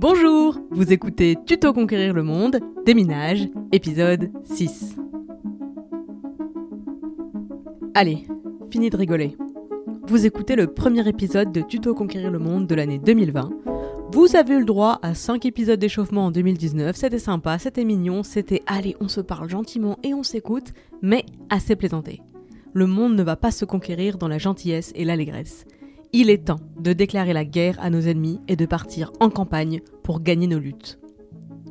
Bonjour, vous écoutez Tuto Conquérir le Monde, Déminage, épisode 6. Allez, fini de rigoler. Vous écoutez le premier épisode de Tuto Conquérir le Monde de l'année 2020. Vous avez eu le droit à 5 épisodes d'échauffement en 2019, c'était sympa, c'était mignon, c'était allez, on se parle gentiment et on s'écoute, mais assez plaisanté. Le monde ne va pas se conquérir dans la gentillesse et l'allégresse. Il est temps de déclarer la guerre à nos ennemis et de partir en campagne pour gagner nos luttes.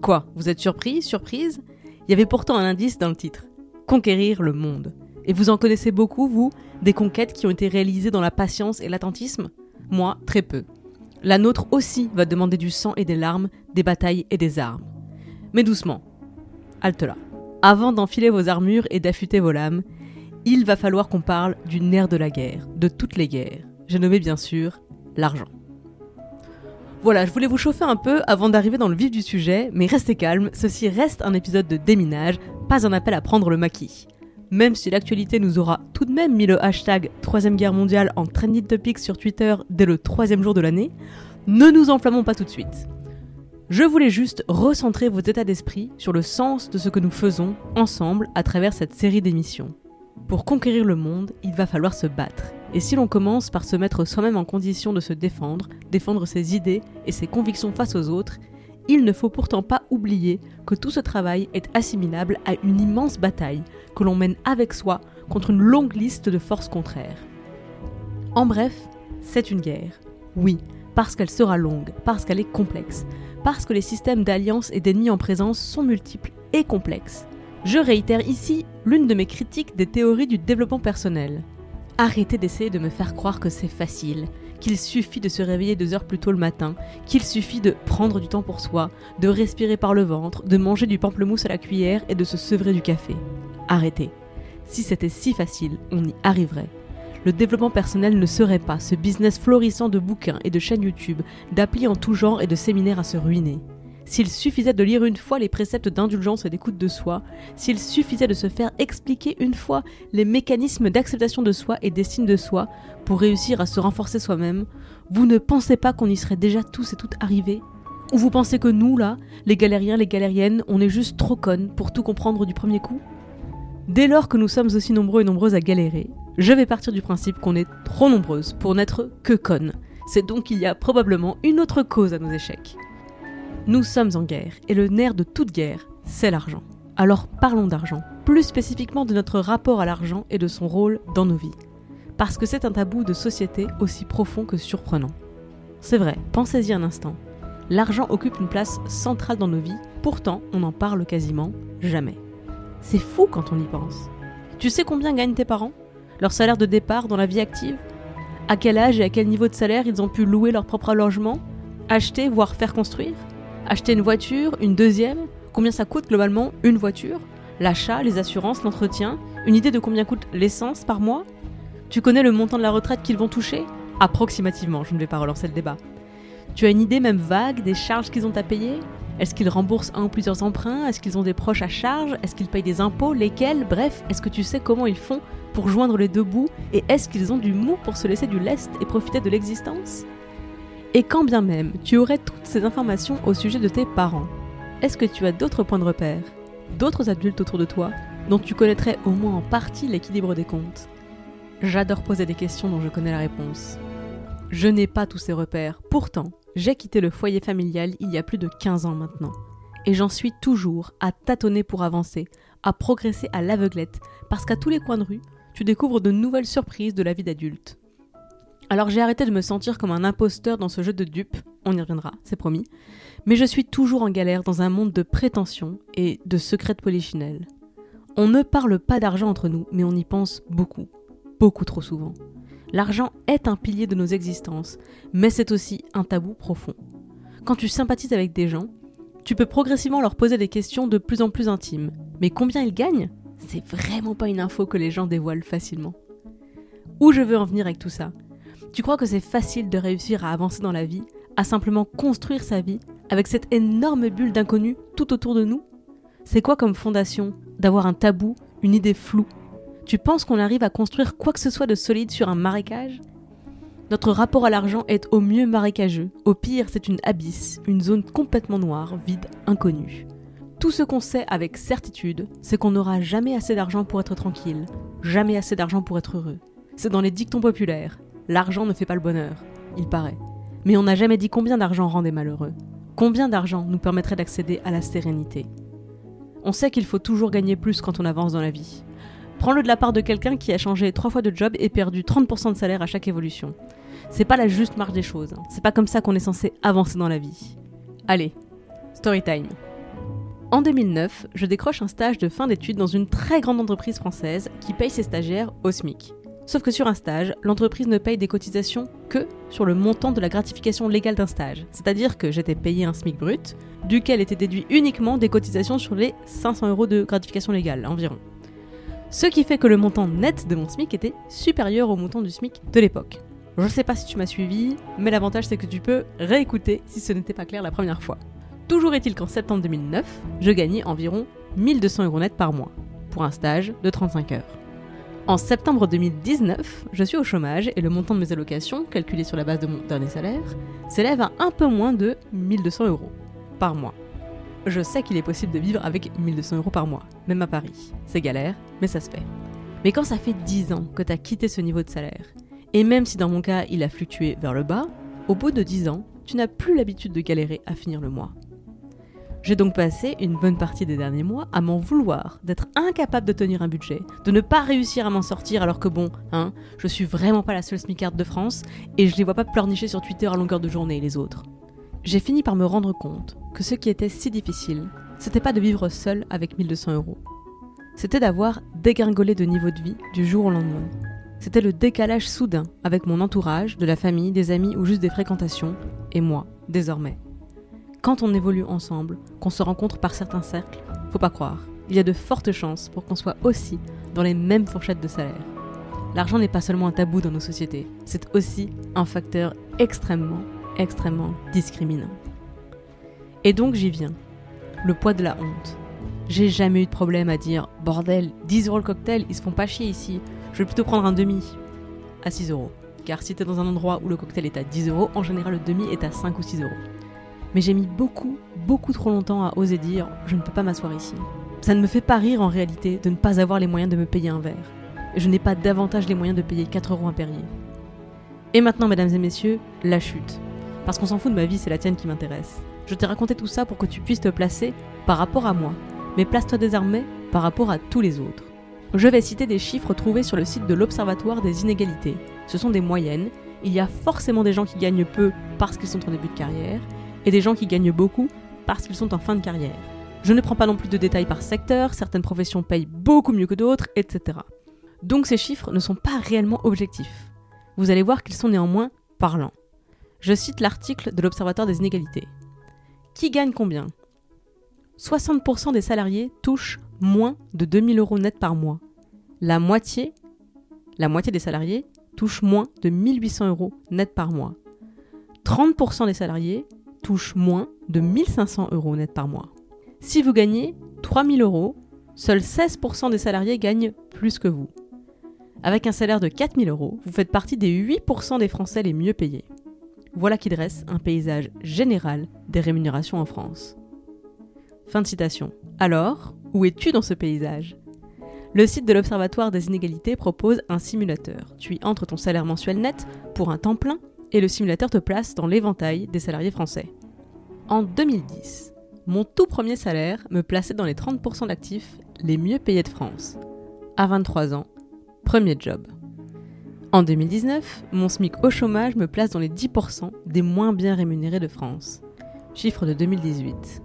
Quoi Vous êtes surpris Surprise? Il y avait pourtant un indice dans le titre. Conquérir le monde. Et vous en connaissez beaucoup, vous Des conquêtes qui ont été réalisées dans la patience et l'attentisme? Moi, très peu. La nôtre aussi va demander du sang et des larmes, des batailles et des armes. Mais doucement. Halte là. Avant d'enfiler vos armures et d'affûter vos lames, il va falloir qu'on parle du nerf de la guerre, de toutes les guerres j'ai nommé bien sûr l'argent. Voilà, je voulais vous chauffer un peu avant d'arriver dans le vif du sujet, mais restez calme, ceci reste un épisode de déminage, pas un appel à prendre le maquis. Même si l'actualité nous aura tout de même mis le hashtag 3ème guerre mondiale en trending topic sur Twitter dès le troisième jour de l'année, ne nous enflammons pas tout de suite. Je voulais juste recentrer vos états d'esprit sur le sens de ce que nous faisons ensemble à travers cette série d'émissions. Pour conquérir le monde, il va falloir se battre. Et si l'on commence par se mettre soi-même en condition de se défendre, défendre ses idées et ses convictions face aux autres, il ne faut pourtant pas oublier que tout ce travail est assimilable à une immense bataille que l'on mène avec soi contre une longue liste de forces contraires. En bref, c'est une guerre. Oui, parce qu'elle sera longue, parce qu'elle est complexe, parce que les systèmes d'alliance et d'ennemis en présence sont multiples et complexes. Je réitère ici l'une de mes critiques des théories du développement personnel. Arrêtez d'essayer de me faire croire que c'est facile, qu'il suffit de se réveiller deux heures plus tôt le matin, qu'il suffit de prendre du temps pour soi, de respirer par le ventre, de manger du pamplemousse à la cuillère et de se sevrer du café. Arrêtez. Si c'était si facile, on y arriverait. Le développement personnel ne serait pas ce business florissant de bouquins et de chaînes YouTube, d'applis en tout genre et de séminaires à se ruiner. S'il suffisait de lire une fois les préceptes d'indulgence et d'écoute de soi, s'il suffisait de se faire expliquer une fois les mécanismes d'acceptation de soi et d'estime de soi pour réussir à se renforcer soi-même, vous ne pensez pas qu'on y serait déjà tous et toutes arrivés? Ou vous pensez que nous, là, les galériens, les galériennes, on est juste trop connes pour tout comprendre du premier coup? Dès lors que nous sommes aussi nombreux et nombreuses à galérer, je vais partir du principe qu'on est trop nombreuses pour n'être que connes. C'est donc qu'il y a probablement une autre cause à nos échecs. Nous sommes en guerre, et le nerf de toute guerre, c'est l'argent. Alors parlons d'argent, plus spécifiquement de notre rapport à l'argent et de son rôle dans nos vies. Parce que c'est un tabou de société aussi profond que surprenant. C'est vrai, pensez-y un instant. L'argent occupe une place centrale dans nos vies, pourtant on n'en parle quasiment jamais. C'est fou quand on y pense. Tu sais combien gagnent tes parents? Leur salaire de départ dans la vie active? À quel âge et à quel niveau de salaire ils ont pu louer leur propre logement? Acheter, voire faire construire? Acheter une voiture, une deuxième, combien ça coûte globalement une voiture? L'achat, les assurances, l'entretien Une idée de combien coûte l'essence par mois? Tu connais le montant de la retraite qu'ils vont toucher? Approximativement, je ne vais pas relancer le débat. Tu as une idée même vague des charges qu'ils ont à payer? Est-ce qu'ils remboursent un ou plusieurs emprunts? Est-ce qu'ils ont des proches à charge? Est-ce qu'ils payent des impôts? Lesquels? Bref, est-ce que tu sais comment ils font pour joindre les deux bouts? Et est-ce qu'ils ont du mou pour se laisser du lest et profiter de l'existence? Et quand bien même tu aurais toutes ces informations au sujet de tes parents, est-ce que tu as d'autres points de repère, d'autres adultes autour de toi, dont tu connaîtrais au moins en partie l'équilibre des comptes? J'adore poser des questions dont je connais la réponse. Je n'ai pas tous ces repères, pourtant, j'ai quitté le foyer familial il y a plus de 15 ans maintenant. Et j'en suis toujours à tâtonner pour avancer, à progresser à l'aveuglette, parce qu'à tous les coins de rue, tu découvres de nouvelles surprises de la vie d'adulte. Alors j'ai arrêté de me sentir comme un imposteur dans ce jeu de dupes, on y reviendra, c'est promis, mais je suis toujours en galère dans un monde de prétention et de secrets de. On ne parle pas d'argent entre nous, mais on y pense beaucoup, beaucoup trop souvent. L'argent est un pilier de nos existences, mais c'est aussi un tabou profond. Quand tu sympathises avec des gens, tu peux progressivement leur poser des questions de plus en plus intimes. Mais combien ils gagnent? C'est vraiment pas une info que les gens dévoilent facilement. Où je veux en venir avec tout ça? Tu crois que c'est facile de réussir à avancer dans la vie, à simplement construire sa vie, avec cette énorme bulle d'inconnu tout autour de nous? C'est quoi comme fondation d'avoir un tabou, une idée floue? Tu penses qu'on arrive à construire quoi que ce soit de solide sur un marécage? Notre rapport à l'argent est au mieux marécageux, au pire c'est une abysse, une zone complètement noire, vide, inconnue. Tout ce qu'on sait avec certitude, c'est qu'on n'aura jamais assez d'argent pour être tranquille, jamais assez d'argent pour être heureux. C'est dans les dictons populaires. L'argent ne fait pas le bonheur, il paraît. Mais on n'a jamais dit combien d'argent rendait malheureux. Combien d'argent nous permettrait d'accéder à la sérénité On sait qu'il faut toujours gagner plus quand on avance dans la vie. Prends-le de la part de quelqu'un qui a changé trois fois de job et perdu 30% de salaire à chaque évolution. C'est pas la juste marche des choses. Hein. C'est pas comme ça qu'on est censé avancer dans la vie. Allez, story time. En 2009, je décroche un stage de fin d'études dans une très grande entreprise française qui paye ses stagiaires au SMIC. Sauf que sur un stage, l'entreprise ne paye des cotisations que sur le montant de la gratification légale d'un stage. C'est-à-dire que j'étais payé un SMIC brut, duquel étaient déduits uniquement des cotisations sur les 500 euros de gratification légale environ. Ce qui fait que le montant net de mon SMIC était supérieur au montant du SMIC de l'époque. Je sais pas si tu m'as suivi, mais l'avantage c'est que tu peux réécouter si ce n'était pas clair la première fois. Toujours est-il qu'en septembre 2009, je gagnais environ 1200 euros net par mois, pour un stage de 35 heures. En septembre 2019, je suis au chômage et le montant de mes allocations, calculé sur la base de mon dernier salaire, s'élève à un peu moins de 1200 euros par mois. Je sais qu'il est possible de vivre avec 1200 euros par mois, même à Paris. C'est galère, mais ça se fait. Mais quand ça fait 10 ans que tu as quitté ce niveau de salaire et même si dans mon cas il a fluctué vers le bas, au bout de 10 ans, tu n'as plus l'habitude de galérer à finir le mois. J'ai donc passé une bonne partie des derniers mois à m'en vouloir, d'être incapable de tenir un budget, de ne pas réussir à m'en sortir alors que bon, hein, je suis vraiment pas la seule smicarde de France et je les vois pas pleurnicher sur Twitter à longueur de journée les autres. J'ai fini par me rendre compte que ce qui était si difficile, c'était pas de vivre seul avec 1200 euros. C'était d'avoir dégringolé de niveau de vie du jour au lendemain, c'était le décalage soudain avec mon entourage, de la famille, des amis ou juste des fréquentations, et moi, désormais. Quand on évolue ensemble, qu'on se rencontre par certains cercles, faut pas croire, il y a de fortes chances pour qu'on soit aussi dans les mêmes fourchettes de salaire. L'argent n'est pas seulement un tabou dans nos sociétés, c'est aussi un facteur extrêmement, extrêmement discriminant. Et donc j'y viens. Le poids de la honte. J'ai jamais eu de problème à dire bordel, 10 euros le cocktail, ils se font pas chier ici. Je vais plutôt prendre un demi à 6 euros. Car si t'es dans un endroit où le cocktail est à 10 euros, en général le demi est à 5 ou 6 euros. Mais j'ai mis beaucoup, beaucoup trop longtemps à oser dire je ne peux pas m'asseoir ici. Ça ne me fait pas rire en réalité de ne pas avoir les moyens de me payer un verre. Je n'ai pas davantage les moyens de payer 4 euros un Perrier. Et maintenant, mesdames et messieurs, la chute. Parce qu'on s'en fout de ma vie, c'est la tienne qui m'intéresse. Je t'ai raconté tout ça pour que tu puisses te placer par rapport à moi. Mais place-toi désormais par rapport à tous les autres. Je vais citer des chiffres trouvés sur le site de l'Observatoire des inégalités. Ce sont des moyennes. Il y a forcément des gens qui gagnent peu parce qu'ils sont en début de carrière, et des gens qui gagnent beaucoup parce qu'ils sont en fin de carrière. Je ne prends pas non plus de détails par secteur, certaines professions payent beaucoup mieux que d'autres, etc. Donc ces chiffres ne sont pas réellement objectifs. Vous allez voir qu'ils sont néanmoins parlants. Je cite l'article de l'Observatoire des inégalités. Qui gagne combien? 60% des salariés touchent moins de 2000 euros net par mois. La moitié, la moitié des salariés touchent moins de 1800 euros net par mois. 30% des salariés touchent moins de 1500 euros net par mois. Si vous gagnez 3000 euros, seuls 16% des salariés gagnent plus que vous. Avec un salaire de 4000 euros, vous faites partie des 8% des Français les mieux payés. Voilà qui dresse un paysage général des rémunérations en France. Fin de citation. Alors, où es-tu dans ce paysage? Le site de l'Observatoire des inégalités propose un simulateur. Tu y entres ton salaire mensuel net pour un temps plein et le simulateur te place dans l'éventail des salariés français. En 2010, mon tout premier salaire me plaçait dans les 30% d'actifs les mieux payés de France. À 23 ans, premier job. En 2019, mon SMIC au chômage me place dans les 10% des moins bien rémunérés de France. Chiffre de 2018.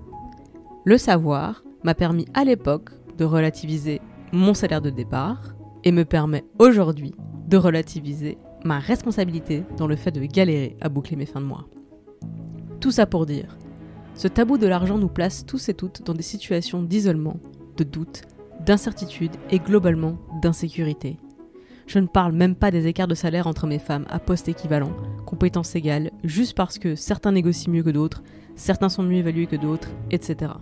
Le savoir m'a permis à l'époque de relativiser mon salaire de départ et me permet aujourd'hui de relativiser ma responsabilité dans le fait de galérer à boucler mes fins de mois. Tout ça pour dire, ce tabou de l'argent nous place tous et toutes dans des situations d'isolement, de doute, d'incertitude et globalement d'insécurité. Je ne parle même pas des écarts de salaire entre mes femmes à poste équivalent, compétences égales, juste parce que certains négocient mieux que d'autres, certains sont mieux évalués que d'autres, etc.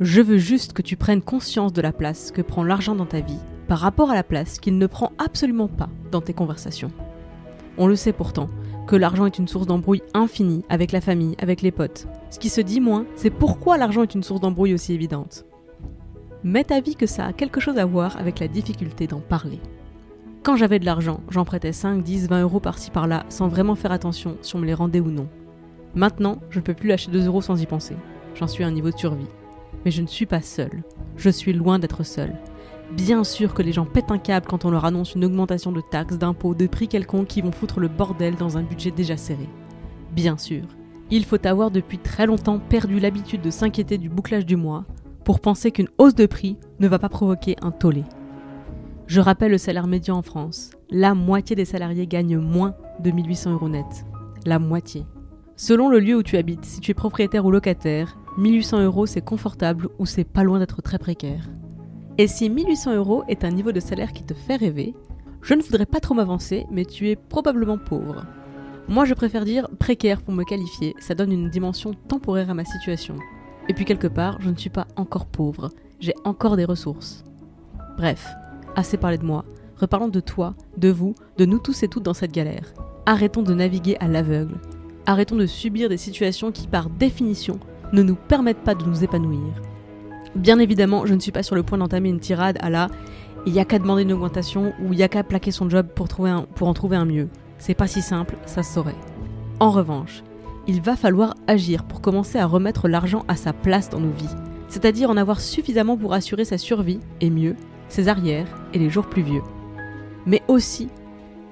Je veux juste que tu prennes conscience de la place que prend l'argent dans ta vie par rapport à la place qu'il ne prend absolument pas dans tes conversations. On le sait pourtant, que l'argent est une source d'embrouille infinie avec la famille, avec les potes. Ce qui se dit moins, c'est pourquoi l'argent est une source d'embrouille aussi évidente. Mets ta vie que ça a quelque chose à voir avec la difficulté d'en parler. Quand j'avais de l'argent, j'en prêtais 5, 10, 20 euros par-ci par-là sans vraiment faire attention si on me les rendait ou non. Maintenant, je ne peux plus lâcher 2 euros sans y penser. J'en suis à un niveau de survie. Mais je ne suis pas seule. Je suis loin d'être seule. Bien sûr que les gens pètent un câble quand on leur annonce une augmentation de taxes, d'impôts, de prix quelconques qui vont foutre le bordel dans un budget déjà serré. Bien sûr. Il faut avoir depuis très longtemps perdu l'habitude de s'inquiéter du bouclage du mois pour penser qu'une hausse de prix ne va pas provoquer un tollé. Je rappelle le salaire médian en France. La moitié des salariés gagnent moins de 1800 euros net. La moitié. Selon le lieu où tu habites, si tu es propriétaire ou locataire, 1800 euros c'est confortable ou c'est pas loin d'être très précaire. Et si 1800 euros est un niveau de salaire qui te fait rêver, je ne voudrais pas trop m'avancer, mais tu es probablement pauvre. Moi, je préfère dire précaire pour me qualifier, ça donne une dimension temporaire à ma situation. Et puis quelque part, je ne suis pas encore pauvre, j'ai encore des ressources. Bref, assez parlé de moi, reparlons de toi, de vous, de nous tous et toutes dans cette galère. Arrêtons de naviguer à l'aveugle. Arrêtons de subir des situations qui, par définition, ne nous permettent pas de nous épanouir. Bien évidemment, je ne suis pas sur le point d'entamer une tirade à la il y a qu'à demander une augmentation ou il y a qu'à plaquer son job pour en trouver un mieux. C'est pas si simple, ça se saurait. En revanche, il va falloir agir pour commencer à remettre l'argent à sa place dans nos vies, c'est-à-dire en avoir suffisamment pour assurer sa survie et mieux, ses arrières et les jours plus vieux. Mais aussi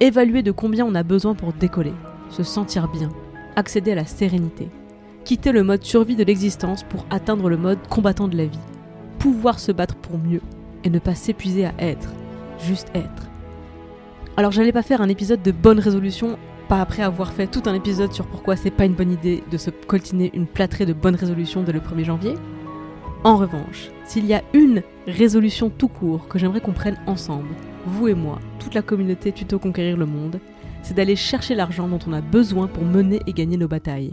évaluer de combien on a besoin pour décoller, se sentir bien, accéder à la sérénité, quitter le mode survie de l'existence pour atteindre le mode combattant de la vie, pouvoir se battre pour mieux et ne pas s'épuiser à être, juste être. Alors j'allais pas faire un épisode de bonne résolution, pas après avoir fait tout un épisode sur pourquoi c'est pas une bonne idée de se coltiner une plâtrée de bonnes résolutions dès le 1er janvier. En revanche, s'il y a une résolution tout court que j'aimerais qu'on prenne ensemble, vous et moi, toute la communauté Tuto Conquérir le Monde, c'est d'aller chercher l'argent dont on a besoin pour mener et gagner nos batailles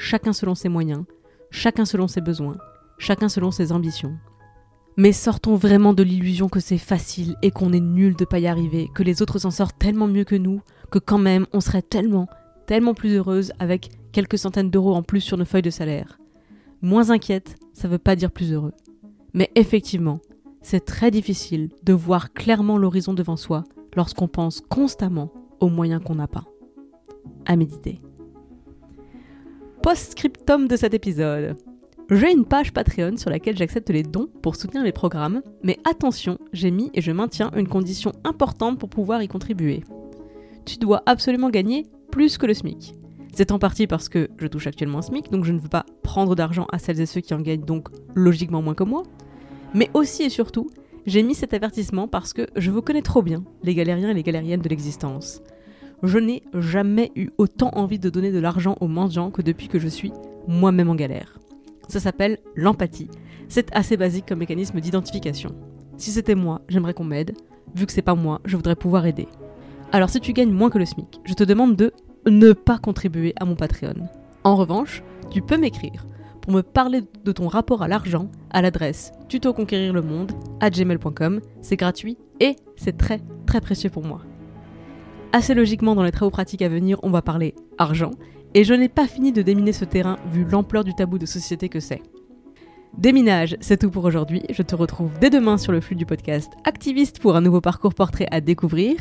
chacun selon ses moyens, chacun selon ses besoins, chacun selon ses ambitions. Mais sortons vraiment de l'illusion que c'est facile et qu'on est nul de pas y arriver, que les autres s'en sortent tellement mieux que nous, que quand même on serait tellement, tellement plus heureuse avec quelques centaines d'euros en plus sur nos feuilles de salaire. Moins inquiète, ça veut pas dire plus heureux. Mais effectivement, c'est très difficile de voir clairement l'horizon devant soi lorsqu'on pense constamment aux moyens qu'on n'a pas. À méditer. Post-scriptum de cet épisode. J'ai une page Patreon sur laquelle j'accepte les dons pour soutenir les programmes, mais attention, j'ai mis et je maintiens une condition importante pour pouvoir y contribuer. Tu dois absolument gagner plus que le SMIC. C'est en partie parce que je touche actuellement un SMIC, donc je ne veux pas prendre d'argent à celles et ceux qui en gagnent donc logiquement moins que moi. Mais aussi et surtout, j'ai mis cet avertissement parce que je vous connais trop bien, les galériens et les galériennes de l'existence je n'ai jamais eu autant envie de donner de l'argent aux mendiants que depuis que je suis moi-même en galère. Ça s'appelle l'empathie. C'est assez basique comme mécanisme d'identification. Si c'était moi, j'aimerais qu'on m'aide. Vu que c'est pas moi, je voudrais pouvoir aider. Alors si tu gagnes moins que le SMIC, je te demande de ne pas contribuer à mon Patreon. En revanche, tu peux m'écrire pour me parler de ton rapport à l'argent à l'adresse tutoconquérirlemonde à gmail.com. C'est gratuit et c'est très très précieux pour moi. Assez logiquement, dans les travaux pratiques à venir, on va parler argent, et je n'ai pas fini de déminer ce terrain vu l'ampleur du tabou de société que c'est. Déminage, c'est tout pour aujourd'hui. Je te retrouve dès demain sur le flux du podcast Activiste pour un nouveau parcours portrait à découvrir.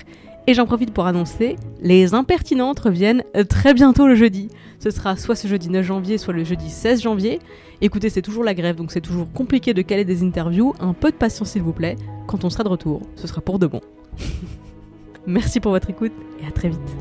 Et j'en profite pour annoncer, les impertinentes reviennent très bientôt le jeudi. Ce sera soit ce jeudi 9 janvier, soit le jeudi 16 janvier. Écoutez, c'est toujours la grève, donc c'est toujours compliqué de caler des interviews. Un peu de patience s'il vous plaît. Quand on sera de retour, ce sera pour de bon. Merci pour votre écoute et à très vite.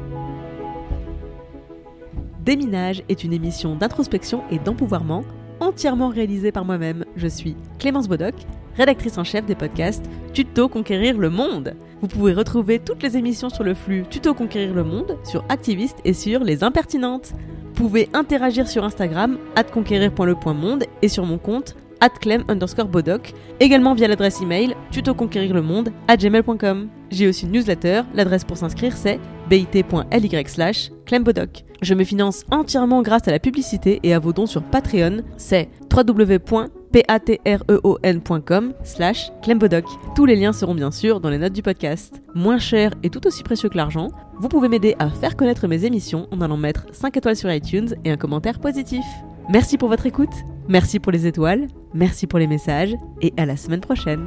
Déminage est une émission d'introspection et d'empouvoirment entièrement réalisée par moi-même. Je suis Clémence Bodoc, rédactrice en chef des podcasts Tuto Conquérir le Monde. Vous pouvez retrouver toutes les émissions sur le flux Tuto Conquérir le Monde, sur Activiste et sur Les Impertinentes. Vous pouvez interagir sur Instagram, conquérir.le.monde et sur mon compte clem underscore bodoc, également via l'adresse email tutoconquérirlemonde à gmail.com. J'ai aussi une newsletter, l'adresse pour s'inscrire c'est bit.ly slash clembodoc. Je me finance entièrement grâce à la publicité et à vos dons sur Patreon, c'est www.patreon.com slash clembodoc. Tous les liens seront bien sûr dans les notes du podcast. Moins cher et tout aussi précieux que l'argent, vous pouvez m'aider à faire connaître mes émissions en allant mettre 5 étoiles sur iTunes et un commentaire positif. Merci pour votre écoute, merci pour les étoiles, merci pour les messages et à la semaine prochaine.